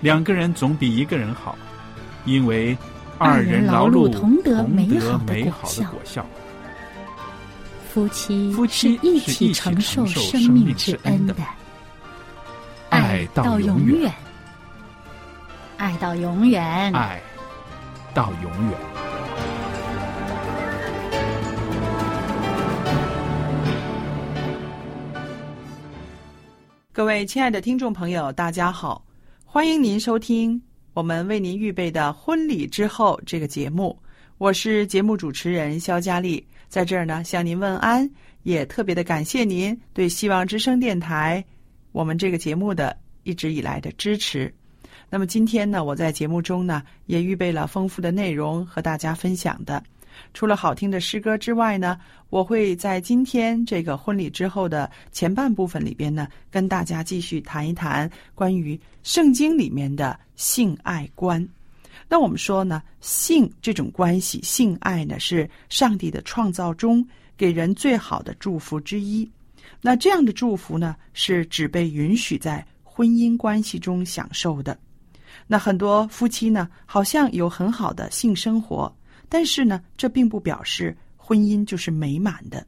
两个人总比一个人好，因为二人劳碌同得美好的果效。夫妻夫妻一起承受生命之恩的，爱到永远，爱到永远，爱到永远。各位亲爱的听众朋友，大家好。欢迎您收听我们为您预备的婚礼之后这个节目，我是节目主持人肖佳丽，在这儿呢向您问安，也特别的感谢您对希望之声电台我们这个节目的一直以来的支持。那么今天呢，我在节目中呢也预备了丰富的内容和大家分享的。除了好听的诗歌之外呢，我会在今天这个婚礼之后的前半部分里边呢，跟大家继续谈一谈关于圣经里面的性爱观。那我们说呢，性这种关系，性爱呢是上帝的创造中给人最好的祝福之一。那这样的祝福呢，是只被允许在婚姻关系中享受的。那很多夫妻呢，好像有很好的性生活。但是呢，这并不表示婚姻就是美满的。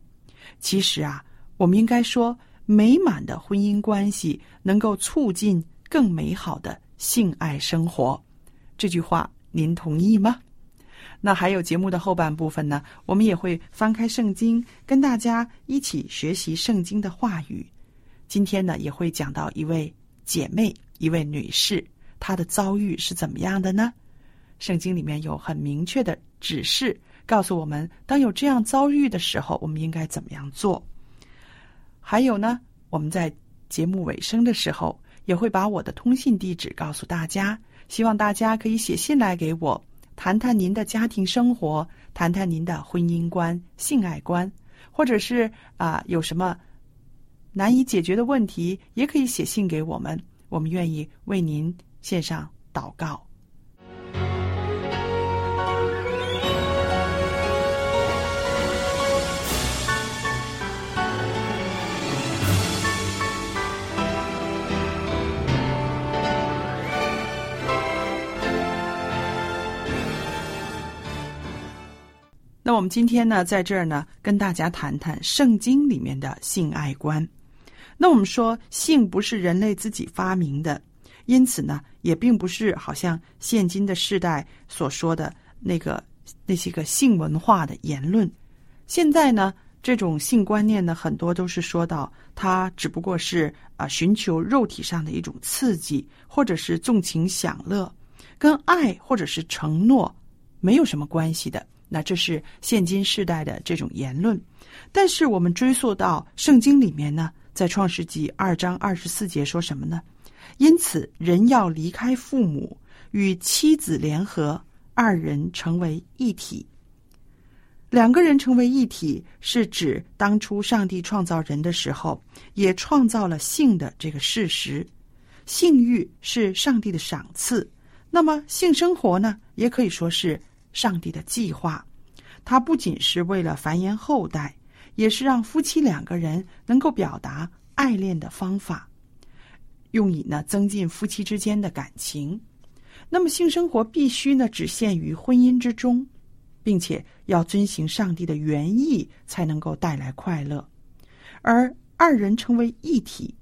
其实啊，我们应该说，美满的婚姻关系能够促进更美好的性爱生活。这句话您同意吗？那还有节目的后半部分呢，我们也会翻开圣经，跟大家一起学习圣经的话语。今天呢，也会讲到一位姐妹，一位女士，她的遭遇是怎么样的呢？圣经里面有很明确的。指示告诉我们，当有这样遭遇的时候，我们应该怎么样做？还有呢，我们在节目尾声的时候，也会把我的通信地址告诉大家，希望大家可以写信来给我，谈谈您的家庭生活，谈谈您的婚姻观、性爱观，或者是啊有什么难以解决的问题，也可以写信给我们，我们愿意为您献上祷告。那我们今天呢，在这儿呢，跟大家谈谈圣经里面的性爱观。那我们说，性不是人类自己发明的，因此呢，也并不是好像现今的世代所说的那个那些个性文化的言论。现在呢，这种性观念呢，很多都是说到它只不过是啊，寻求肉体上的一种刺激，或者是纵情享乐，跟爱或者是承诺没有什么关系的。那这是现今世代的这种言论，但是我们追溯到圣经里面呢，在创世纪二章二十四节说什么呢？因此，人要离开父母，与妻子联合，二人成为一体。两个人成为一体，是指当初上帝创造人的时候，也创造了性的这个事实。性欲是上帝的赏赐，那么性生活呢，也可以说是上帝的计划。它不仅是为了繁衍后代，也是让夫妻两个人能够表达爱恋的方法，用以呢增进夫妻之间的感情。那么性生活必须呢只限于婚姻之中，并且要遵行上帝的原意，才能够带来快乐。而二人成为一体。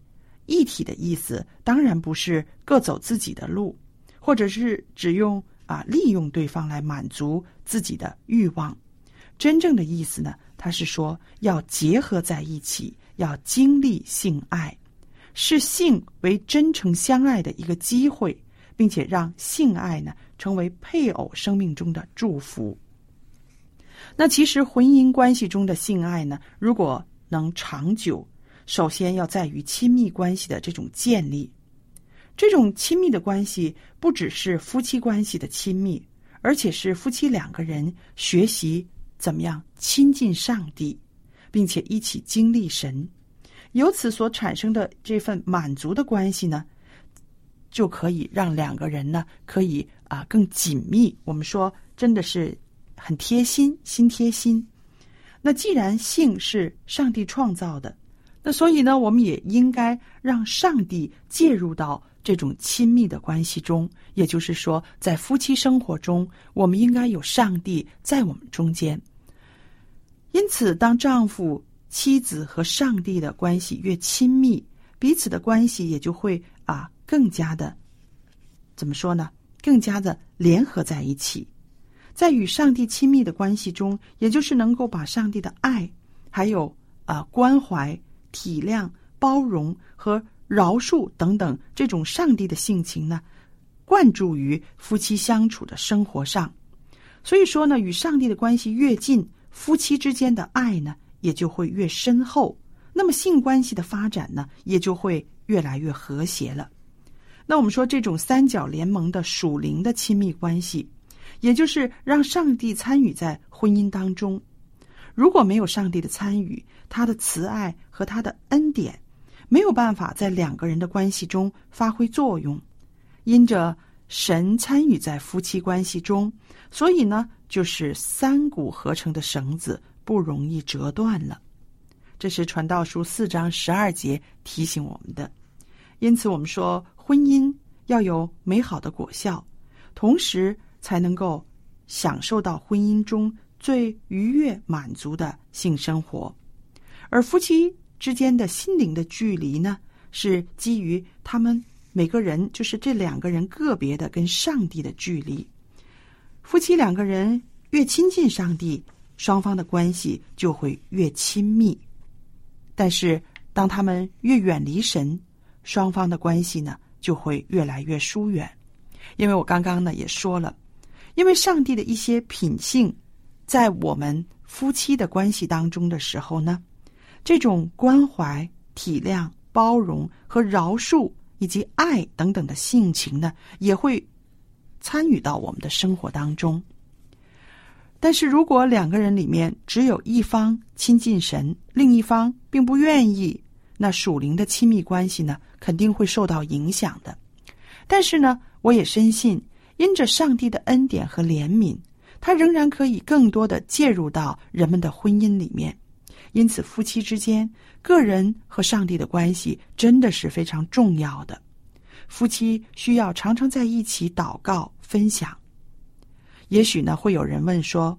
一体的意思当然不是各走自己的路，或者是只用啊利用对方来满足自己的欲望。真正的意思呢，他是说要结合在一起，要经历性爱，视性为真诚相爱的一个机会，并且让性爱呢成为配偶生命中的祝福。那其实婚姻关系中的性爱呢，如果能长久。首先要在于亲密关系的这种建立，这种亲密的关系不只是夫妻关系的亲密，而且是夫妻两个人学习怎么样亲近上帝，并且一起经历神，由此所产生的这份满足的关系呢，就可以让两个人呢可以啊更紧密。我们说真的是很贴心，心贴心。那既然性是上帝创造的。那所以呢，我们也应该让上帝介入到这种亲密的关系中。也就是说，在夫妻生活中，我们应该有上帝在我们中间。因此，当丈夫、妻子和上帝的关系越亲密，彼此的关系也就会啊更加的怎么说呢？更加的联合在一起。在与上帝亲密的关系中，也就是能够把上帝的爱，还有啊关怀。体谅、包容和饶恕等等这种上帝的性情呢，灌注于夫妻相处的生活上。所以说呢，与上帝的关系越近，夫妻之间的爱呢也就会越深厚。那么性关系的发展呢，也就会越来越和谐了。那我们说这种三角联盟的属灵的亲密关系，也就是让上帝参与在婚姻当中。如果没有上帝的参与，他的慈爱和他的恩典没有办法在两个人的关系中发挥作用。因着神参与在夫妻关系中，所以呢，就是三股合成的绳子不容易折断了。这是传道书四章十二节提醒我们的。因此，我们说婚姻要有美好的果效，同时才能够享受到婚姻中。最愉悦、满足的性生活，而夫妻之间的心灵的距离呢，是基于他们每个人，就是这两个人个别的跟上帝的距离。夫妻两个人越亲近上帝，双方的关系就会越亲密；但是当他们越远离神，双方的关系呢就会越来越疏远。因为我刚刚呢也说了，因为上帝的一些品性。在我们夫妻的关系当中的时候呢，这种关怀、体谅、包容和饶恕以及爱等等的性情呢，也会参与到我们的生活当中。但是如果两个人里面只有一方亲近神，另一方并不愿意，那属灵的亲密关系呢，肯定会受到影响的。但是呢，我也深信，因着上帝的恩典和怜悯。他仍然可以更多的介入到人们的婚姻里面，因此夫妻之间、个人和上帝的关系真的是非常重要的。夫妻需要常常在一起祷告、分享。也许呢，会有人问说：“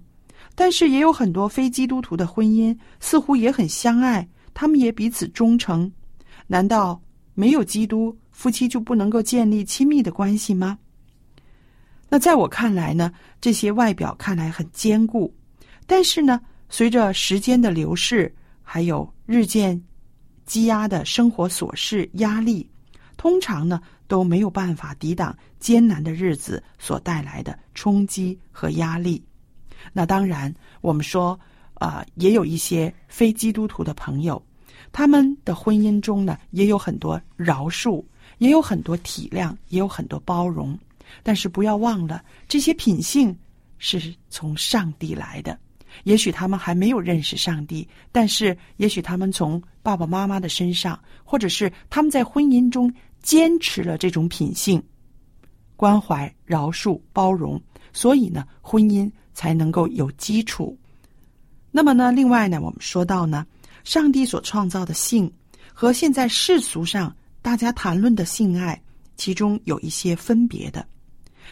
但是也有很多非基督徒的婚姻似乎也很相爱，他们也彼此忠诚，难道没有基督，夫妻就不能够建立亲密的关系吗？”那在我看来呢，这些外表看来很坚固，但是呢，随着时间的流逝，还有日渐积压的生活琐事压力，通常呢都没有办法抵挡艰难的日子所带来的冲击和压力。那当然，我们说啊，也有一些非基督徒的朋友，他们的婚姻中呢，也有很多饶恕，也有很多体谅，也有很多包容。但是不要忘了，这些品性是从上帝来的。也许他们还没有认识上帝，但是也许他们从爸爸妈妈的身上，或者是他们在婚姻中坚持了这种品性，关怀、饶恕、包容，所以呢，婚姻才能够有基础。那么呢，另外呢，我们说到呢，上帝所创造的性和现在世俗上大家谈论的性爱，其中有一些分别的，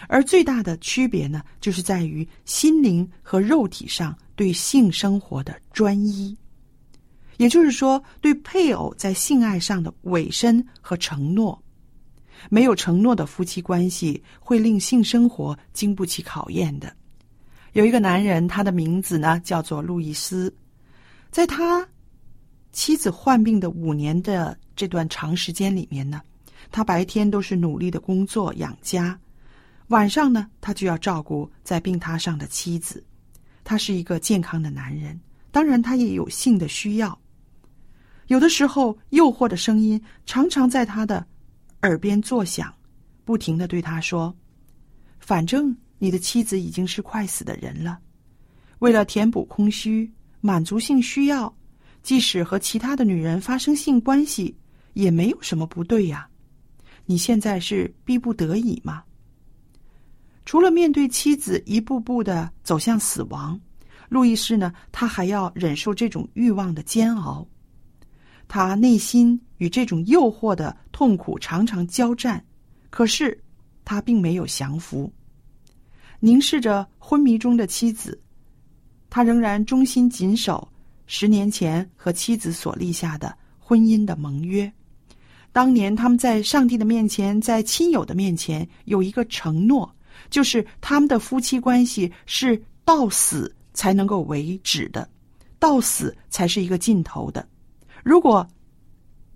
而最大的区别呢，就是在于心灵和肉体上对性生活的专一。也就是说，对配偶在性爱上的委身和承诺，没有承诺的夫妻关系会令性生活经不起考验的。有一个男人，他的名字呢叫做路易斯，在他妻子患病的五年的这段长时间里面呢，他白天都是努力的工作养家，晚上呢他就要照顾在病榻上的妻子。他是一个健康的男人，当然他也有性的需要。有的时候，诱惑的声音常常在他的耳边作响，不停的对他说：“反正你的妻子已经是快死的人了，为了填补空虚、满足性需要，即使和其他的女人发生性关系，也没有什么不对呀。你现在是逼不得已吗？除了面对妻子一步步的走向死亡，路易斯呢，他还要忍受这种欲望的煎熬。”他内心与这种诱惑的痛苦常常交战，可是他并没有降服。凝视着昏迷中的妻子，他仍然忠心谨守十年前和妻子所立下的婚姻的盟约。当年他们在上帝的面前，在亲友的面前有一个承诺，就是他们的夫妻关系是到死才能够为止的，到死才是一个尽头的。如果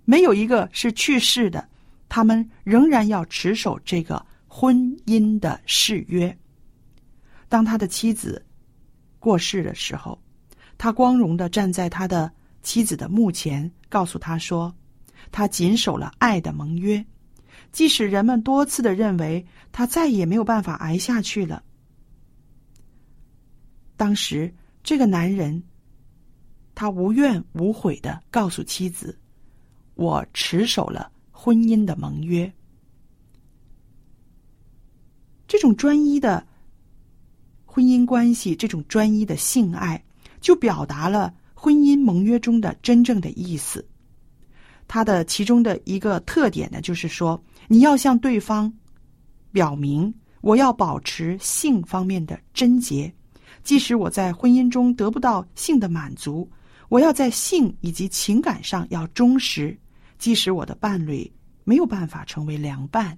没有一个是去世的，他们仍然要持守这个婚姻的誓约。当他的妻子过世的时候，他光荣的站在他的妻子的墓前，告诉他说：“他谨守了爱的盟约，即使人们多次的认为他再也没有办法挨下去了。”当时，这个男人。他无怨无悔的告诉妻子：“我持守了婚姻的盟约。”这种专一的婚姻关系，这种专一的性爱，就表达了婚姻盟约中的真正的意思。它的其中的一个特点呢，就是说，你要向对方表明，我要保持性方面的贞洁，即使我在婚姻中得不到性的满足。我要在性以及情感上要忠实，即使我的伴侣没有办法成为良伴。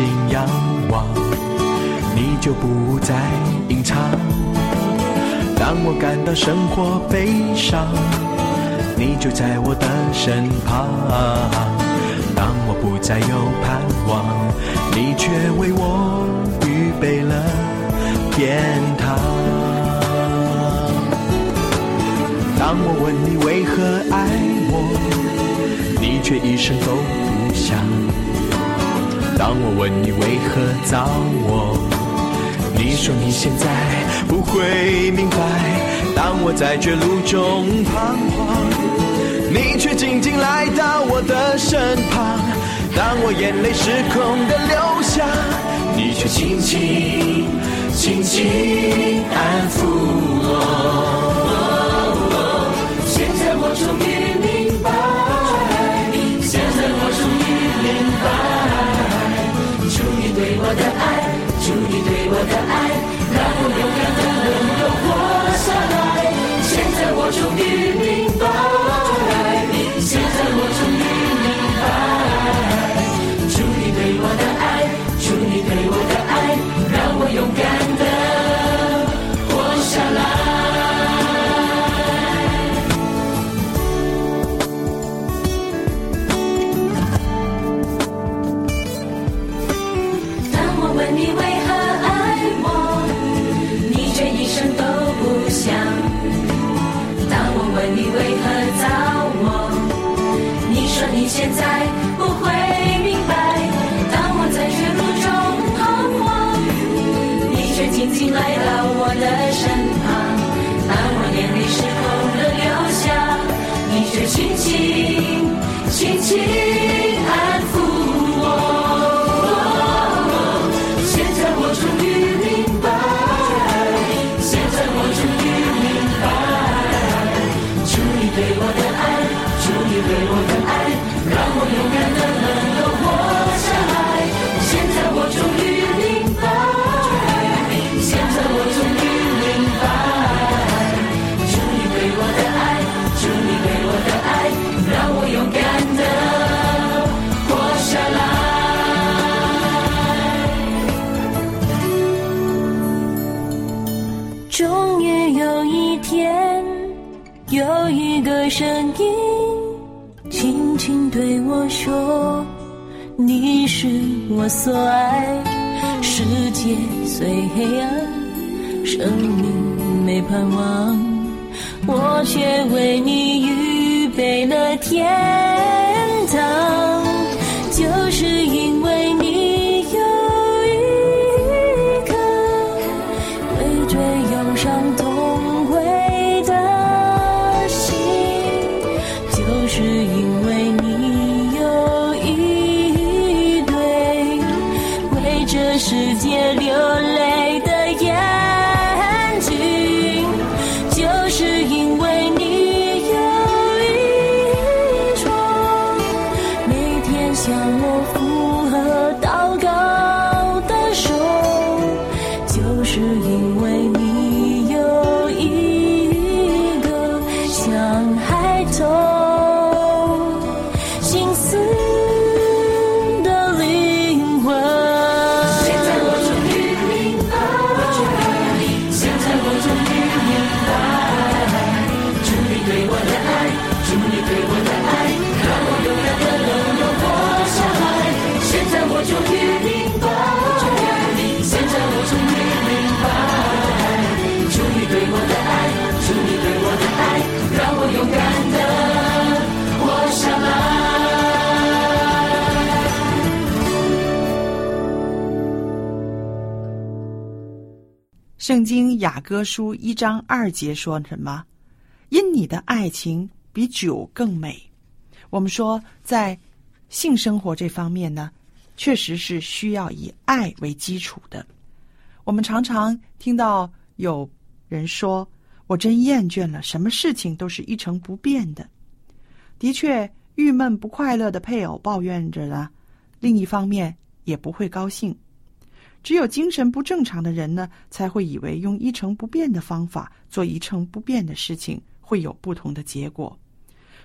心仰望，你就不再隐藏。当我感到生活悲伤，你就在我的身旁。当我不再有盼望，你却为我预备了天堂。当我问你为何爱我，你却一声都不响。当我问你为何找我，你说你现在不会明白。当我在绝路中彷徨，你却静静来到我的身旁。当我眼泪失控的流下，你却轻轻轻轻安抚我。所爱。”世界虽黑暗，生命没盼望，我却为你预备了天圣经雅歌书一章二节说什么？因你的爱情比酒更美。我们说，在性生活这方面呢，确实是需要以爱为基础的。我们常常听到有人说：“我真厌倦了，什么事情都是一成不变的。”的确，郁闷不快乐的配偶抱怨着呢，另一方面也不会高兴。只有精神不正常的人呢，才会以为用一成不变的方法做一成不变的事情会有不同的结果。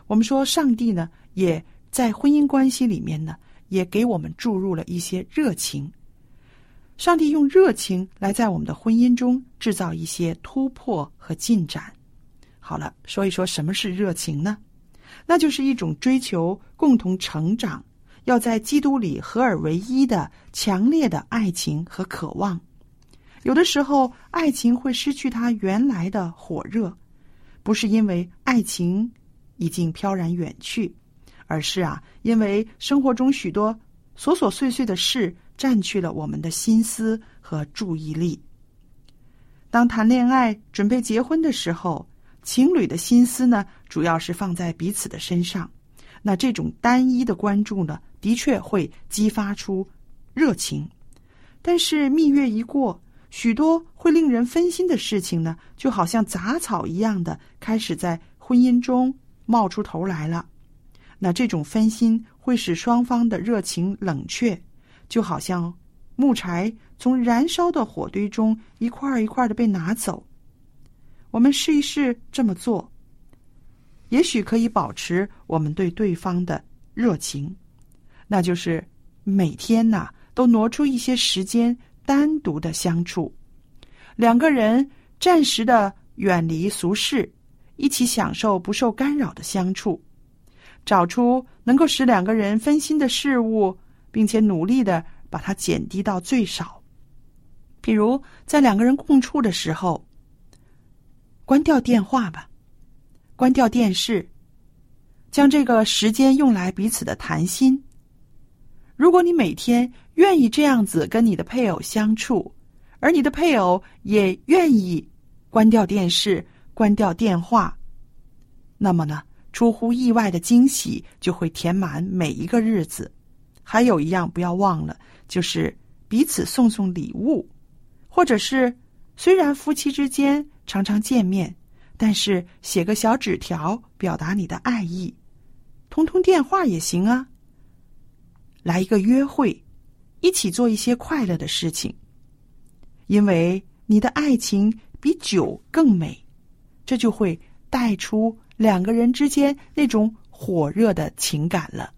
我们说，上帝呢，也在婚姻关系里面呢，也给我们注入了一些热情。上帝用热情来在我们的婚姻中制造一些突破和进展。好了，说一说什么是热情呢？那就是一种追求共同成长。要在基督里合而为一的强烈的爱情和渴望，有的时候爱情会失去它原来的火热，不是因为爱情已经飘然远去，而是啊，因为生活中许多琐琐碎碎的事占据了我们的心思和注意力。当谈恋爱、准备结婚的时候，情侣的心思呢，主要是放在彼此的身上。那这种单一的关注呢，的确会激发出热情，但是蜜月一过，许多会令人分心的事情呢，就好像杂草一样的开始在婚姻中冒出头来了。那这种分心会使双方的热情冷却，就好像木柴从燃烧的火堆中一块一块的被拿走。我们试一试这么做。也许可以保持我们对对方的热情，那就是每天呐、都挪出一些时间单独的相处，两个人暂时的远离俗世，一起享受不受干扰的相处，找出能够使两个人分心的事物，并且努力的把它减低到最少。比如在两个人共处的时候，关掉电话吧。关掉电视，将这个时间用来彼此的谈心。如果你每天愿意这样子跟你的配偶相处，而你的配偶也愿意关掉电视、关掉电话，那么呢，出乎意外的惊喜就会填满每一个日子。还有一样不要忘了，就是彼此送送礼物，或者是虽然夫妻之间常常见面，但是写个小纸条表达你的爱意，通通电话也行啊。来一个约会，一起做一些快乐的事情，因为你的爱情比酒更美，这就会带出两个人之间那种火热的情感了。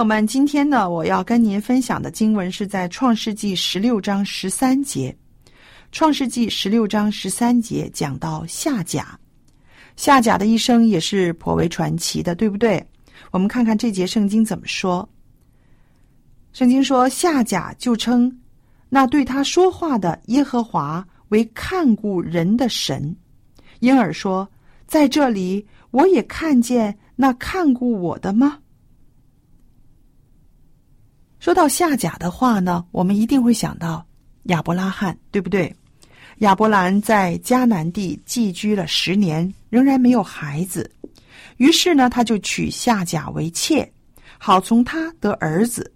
朋友们，今天呢，我要跟您分享的经文是在《创世纪》十六章十三节。《创世纪》十六章十三节讲到夏甲，夏甲的一生也是颇为传奇的，对不对？我们看看这节圣经怎么说。圣经说，夏甲就称那对他说话的耶和华为看顾人的神，因而说，在这里我也看见那看顾我的吗？说到夏甲的话呢，我们一定会想到亚伯拉罕，对不对？亚伯兰在迦南地寄居了十年，仍然没有孩子，于是呢，他就娶夏甲为妾，好从他得儿子。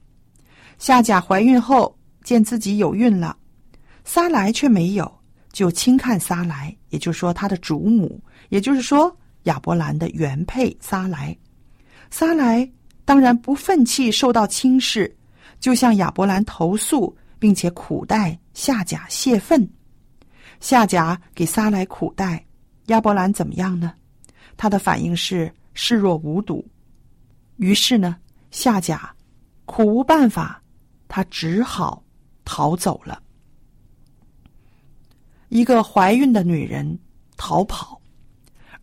夏甲怀孕后，见自己有孕了，撒来却没有，就轻看撒来，也就是说他的主母，也就是说亚伯兰的原配撒来。撒来当然不愤气，受到轻视。就向亚伯兰投诉，并且苦待夏甲泄愤。夏甲给撒来苦待，亚伯兰怎么样呢？他的反应是视若无睹。于是呢，夏甲苦无办法，他只好逃走了。一个怀孕的女人逃跑，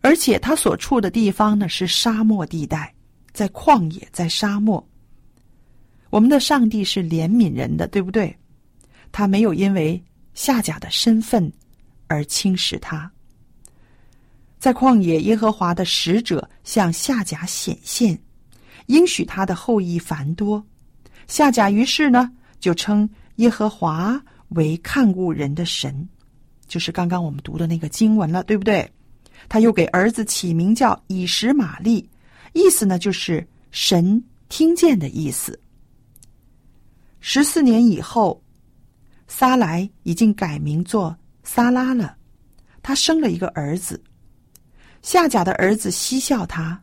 而且她所处的地方呢是沙漠地带，在旷野，在沙漠。我们的上帝是怜悯人的，对不对？他没有因为夏甲的身份而轻视他。在旷野，耶和华的使者向夏甲显现，应许他的后裔繁多。夏甲于是呢，就称耶和华为看顾人的神，就是刚刚我们读的那个经文了，对不对？他又给儿子起名叫以实玛利，意思呢就是神听见的意思。十四年以后，撒来已经改名做撒拉了。他生了一个儿子，夏甲的儿子嬉笑他。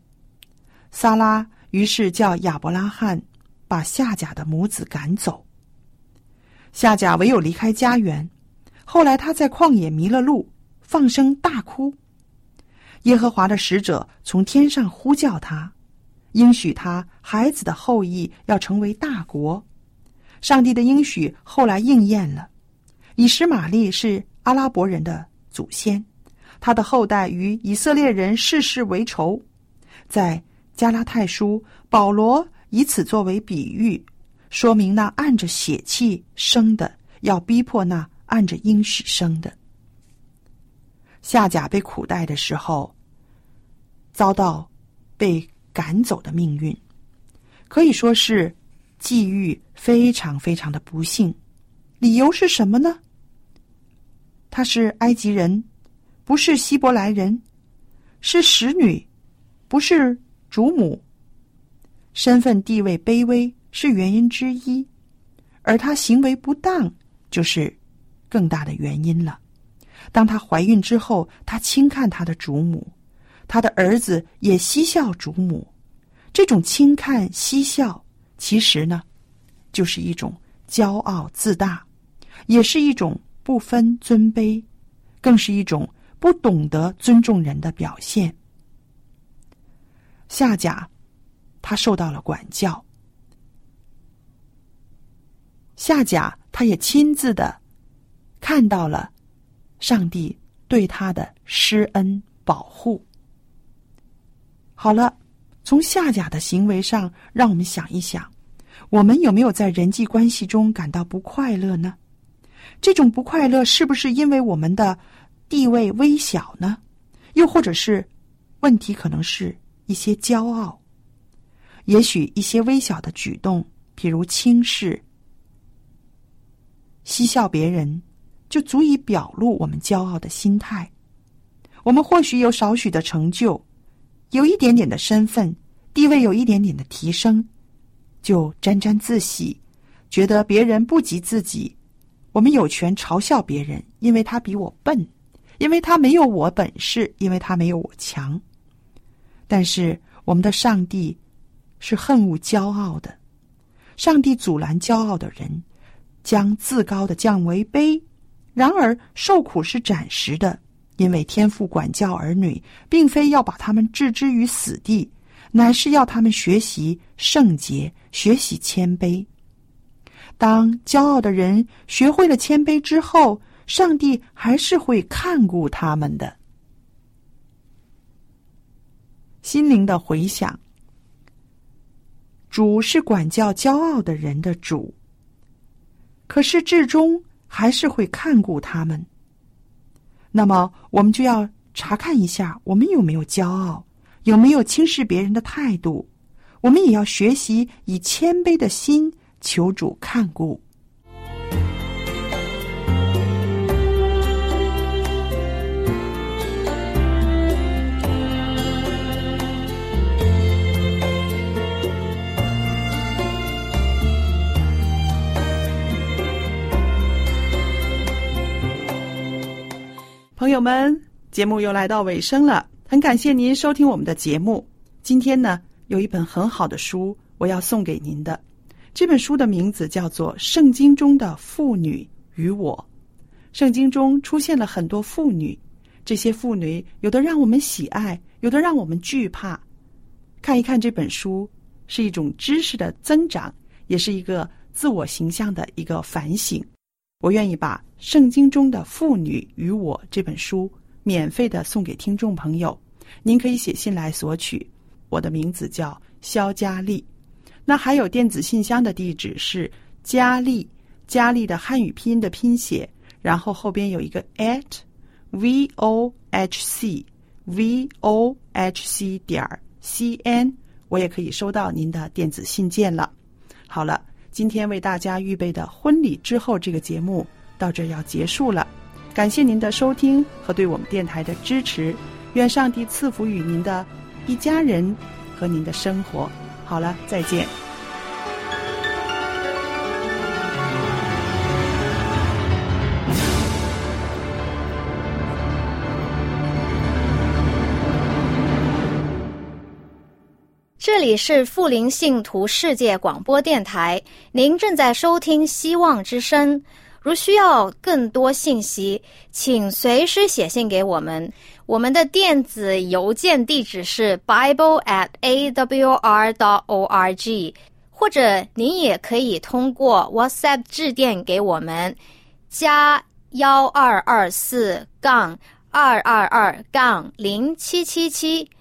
撒拉于是叫亚伯拉罕把夏甲的母子赶走。夏甲唯有离开家园。后来他在旷野迷了路，放声大哭。耶和华的使者从天上呼叫他，应许他孩子的后裔要成为大国。上帝的应许后来应验了。以实玛利是阿拉伯人的祖先，他的后代与以色列人世世为仇。在加拉太书，保罗以此作为比喻，说明那按着血气生的要逼迫那按着应许生的。夏甲被苦待的时候，遭到被赶走的命运，可以说是。际遇非常非常的不幸，理由是什么呢？他是埃及人，不是希伯来人，是使女，不是主母，身份地位卑微是原因之一，而他行为不当就是更大的原因了。当她怀孕之后，她轻看她的主母，她的儿子也嬉笑主母，这种轻看嬉笑。其实呢，就是一种骄傲自大，也是一种不分尊卑，更是一种不懂得尊重人的表现。夏甲，他受到了管教。夏甲，他也亲自的看到了上帝对他的施恩保护。好了，从夏甲的行为上，让我们想一想，我们有没有在人际关系中感到不快乐呢？这种不快乐是不是因为我们的地位微小呢？又或者是问题可能是一些骄傲？也许一些微小的举动，比如轻视、嬉笑别人，就足以表露我们骄傲的心态。我们或许有少许的成就，有一点点的身份地位，有一点点的提升，就沾沾自喜，觉得别人不及自己。我们有权嘲笑别人，因为他比我笨，因为他没有我本事，因为他没有我强。但是我们的上帝是恨恶骄傲的，上帝阻拦骄傲的人，将自高的降为卑。然而受苦是暂时的，因为天父管教儿女，并非要把他们置之于死地，乃是要他们学习圣洁，学习谦卑。当骄傲的人学会了谦卑之后，上帝还是会看顾他们的。心灵的回响，主是管教骄傲的人的主，可是至终还是会看顾他们。那么，我们就要查看一下，我们有没有骄傲，有没有轻视别人的态度。我们也要学习以谦卑的心。求主看顾。朋友们，节目又来到尾声了，很感谢您收听我们的节目。今天呢，有一本很好的书，我要送给您的。这本书的名字叫做《圣经中的妇女与我》。圣经中出现了很多妇女，这些妇女有的让我们喜爱，有的让我们惧怕。看一看这本书，是一种知识的增长，也是一个自我形象的一个反省。我愿意把《圣经中的妇女与我》这本书免费的送给听众朋友，您可以写信来索取。我的名字叫肖佳丽。那还有电子信箱的地址是佳丽，佳丽的汉语拼音的拼写，然后后边有一个 at v o h c v o h c 点 c n，我也可以收到您的电子信件了。好了，今天为大家预备的婚礼之后这个节目到这要结束了，感谢您的收听和对我们电台的支持，愿上帝赐福于您的一家人和您的生活。好了，再见。这里是富林信徒世界广播电台，您正在收听《希望之声》。如需要更多信息，请随时写信给我们。我们的电子邮件地址是 bible at a w r dot o r g，或者您也可以通过 WhatsApp 致电给我们，加幺二二四杠二二二杠零七七七。